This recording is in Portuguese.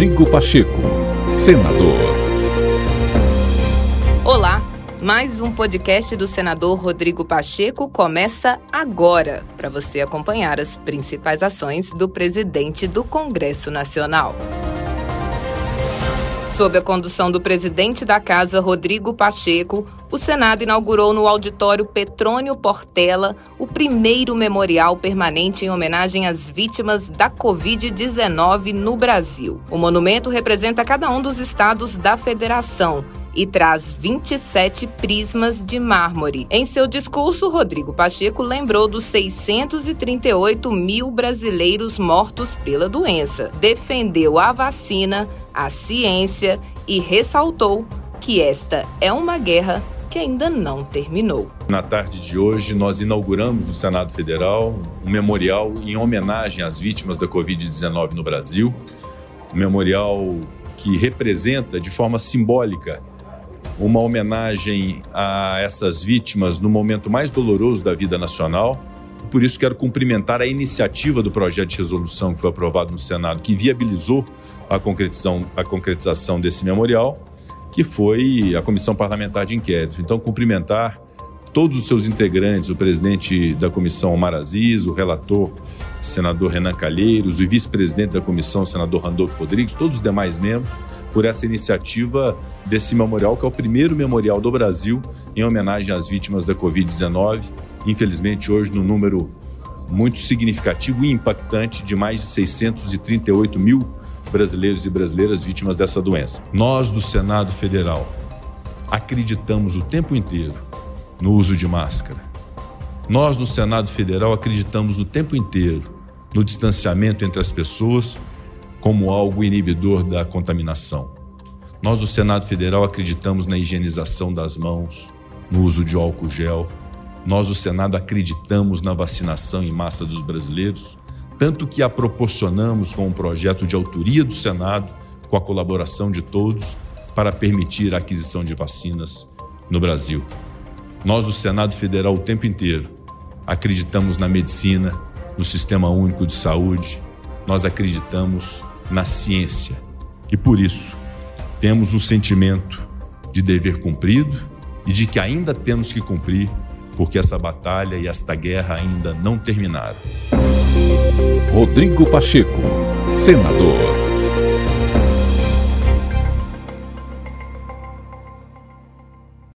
Rodrigo Pacheco, senador. Olá, mais um podcast do senador Rodrigo Pacheco começa agora para você acompanhar as principais ações do presidente do Congresso Nacional. Sob a condução do presidente da Casa, Rodrigo Pacheco, o Senado inaugurou no auditório Petrônio Portela o primeiro memorial permanente em homenagem às vítimas da Covid-19 no Brasil. O monumento representa cada um dos estados da federação e traz 27 prismas de mármore. Em seu discurso, Rodrigo Pacheco lembrou dos 638 mil brasileiros mortos pela doença, defendeu a vacina, a ciência e ressaltou que esta é uma guerra que ainda não terminou. Na tarde de hoje, nós inauguramos no Senado Federal um memorial em homenagem às vítimas da Covid-19 no Brasil. Um memorial que representa de forma simbólica uma homenagem a essas vítimas no momento mais doloroso da vida nacional. Por isso, quero cumprimentar a iniciativa do projeto de resolução que foi aprovado no Senado, que viabilizou a concretização, a concretização desse memorial, que foi a Comissão Parlamentar de Inquérito. Então, cumprimentar todos os seus integrantes, o presidente da comissão Omar Aziz, o relator, senador Renan Calheiros, o vice-presidente da comissão, senador Randolfo Rodrigues, todos os demais membros, por essa iniciativa desse memorial, que é o primeiro memorial do Brasil em homenagem às vítimas da Covid-19. Infelizmente, hoje, no número muito significativo e impactante de mais de 638 mil brasileiros e brasileiras vítimas dessa doença. Nós, do Senado Federal, acreditamos o tempo inteiro no uso de máscara. Nós, no Senado Federal, acreditamos no tempo inteiro no distanciamento entre as pessoas como algo inibidor da contaminação. Nós, do Senado Federal, acreditamos na higienização das mãos, no uso de álcool gel. Nós, do Senado, acreditamos na vacinação em massa dos brasileiros, tanto que a proporcionamos com um projeto de autoria do Senado, com a colaboração de todos, para permitir a aquisição de vacinas no Brasil. Nós, do Senado Federal, o tempo inteiro, acreditamos na medicina, no Sistema Único de Saúde, nós acreditamos na ciência e, por isso, temos o sentimento de dever cumprido e de que ainda temos que cumprir, porque essa batalha e esta guerra ainda não terminaram. Rodrigo Pacheco, senador.